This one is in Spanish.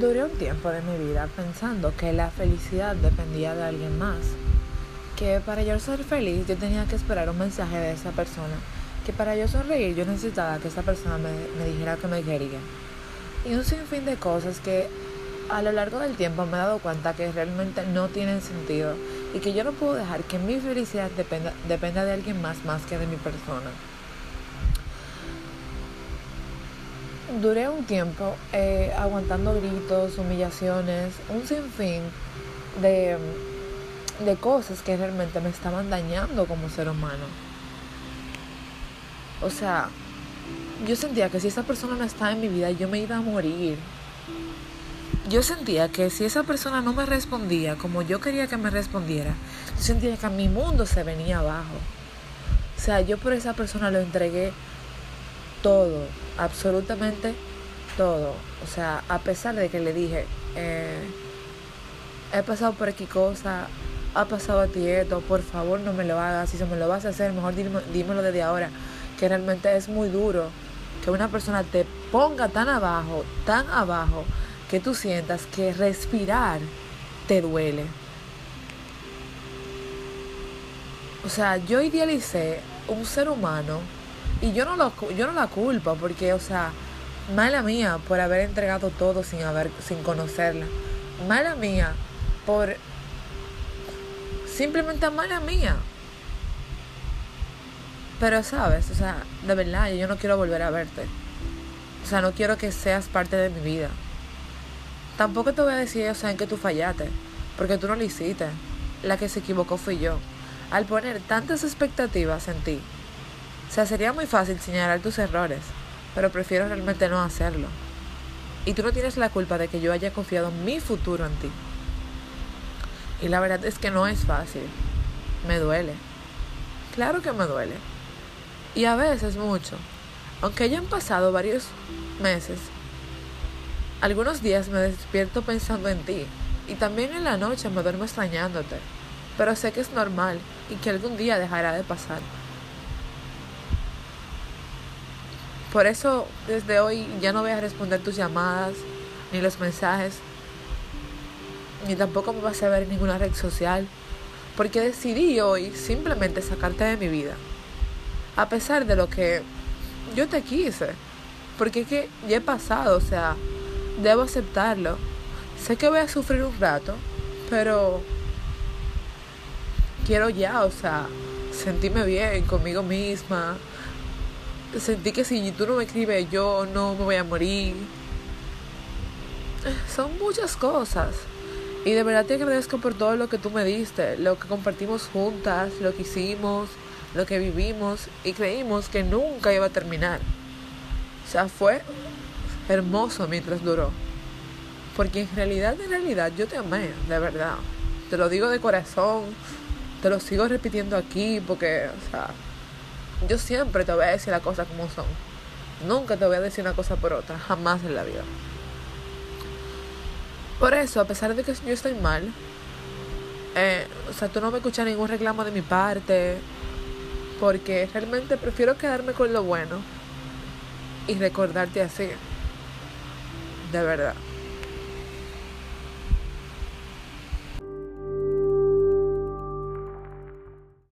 Duré un tiempo de mi vida pensando que la felicidad dependía de alguien más, que para yo ser feliz yo tenía que esperar un mensaje de esa persona, que para yo sonreír yo necesitaba que esa persona me, me dijera que me quería. Y un sinfín de cosas que a lo largo del tiempo me he dado cuenta que realmente no tienen sentido y que yo no puedo dejar que mi felicidad dependa, dependa de alguien más más que de mi persona. Duré un tiempo eh, aguantando gritos, humillaciones, un sinfín de, de cosas que realmente me estaban dañando como ser humano. O sea, yo sentía que si esa persona no estaba en mi vida, yo me iba a morir yo sentía que si esa persona no me respondía como yo quería que me respondiera, yo sentía que mi mundo se venía abajo. O sea, yo por esa persona lo entregué todo, absolutamente todo. O sea, a pesar de que le dije, eh, he pasado por aquí cosa, ha pasado a ti esto, por favor no me lo hagas, si se me lo vas a hacer, mejor dímelo desde ahora, que realmente es muy duro que una persona te ponga tan abajo, tan abajo, que tú sientas que respirar te duele. O sea, yo idealicé un ser humano y yo no, lo, yo no la culpo porque, o sea, mala mía por haber entregado todo sin, haber, sin conocerla. Mala mía por... Simplemente mala mía. Pero sabes, o sea, de verdad, yo no quiero volver a verte. O sea, no quiero que seas parte de mi vida. Tampoco te voy a decir, o sea, en que tú fallaste, porque tú no lo hiciste. La que se equivocó fui yo. Al poner tantas expectativas en ti, o sea, sería muy fácil señalar tus errores, pero prefiero realmente no hacerlo. Y tú no tienes la culpa de que yo haya confiado mi futuro en ti. Y la verdad es que no es fácil. Me duele. Claro que me duele. Y a veces mucho. Aunque hayan pasado varios meses algunos días me despierto pensando en ti y también en la noche me duermo extrañándote, pero sé que es normal y que algún día dejará de pasar. Por eso desde hoy ya no voy a responder tus llamadas ni los mensajes, ni tampoco me vas a ver en ninguna red social, porque decidí hoy simplemente sacarte de mi vida, a pesar de lo que yo te quise, porque es que ya he pasado, o sea, debo aceptarlo. Sé que voy a sufrir un rato, pero quiero ya, o sea, sentirme bien conmigo misma. Sentí que si tú no me escribes, yo no me voy a morir. Son muchas cosas. Y de verdad te agradezco por todo lo que tú me diste, lo que compartimos juntas, lo que hicimos, lo que vivimos y creímos que nunca iba a terminar. O sea, fue hermoso mientras duró. Porque en realidad, en realidad, yo te amé, de verdad. Te lo digo de corazón, te lo sigo repitiendo aquí porque, o sea, yo siempre te voy a decir las cosas como son. Nunca te voy a decir una cosa por otra, jamás en la vida. Por eso, a pesar de que yo estoy mal, eh, o sea, tú no me escuchas ningún reclamo de mi parte, porque realmente prefiero quedarme con lo bueno y recordarte así de verdad.